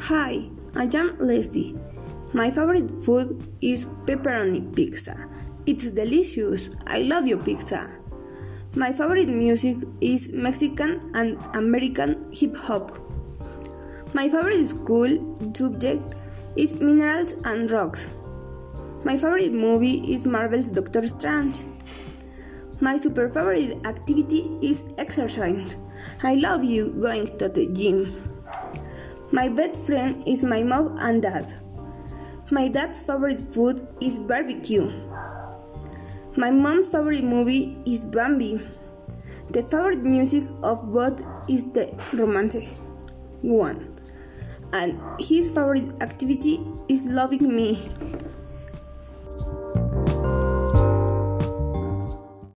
Hi, I am Leslie. My favorite food is pepperoni pizza. It's delicious. I love your pizza. My favorite music is Mexican and American hip hop. My favorite school subject is minerals and rocks. My favorite movie is Marvel's Doctor Strange. My super favorite activity is exercise. I love you going to the gym. My best friend is my mom and dad. My dad's favorite food is barbecue. My mom's favorite movie is Bambi. The favorite music of both is the romantic one. And his favorite activity is loving me.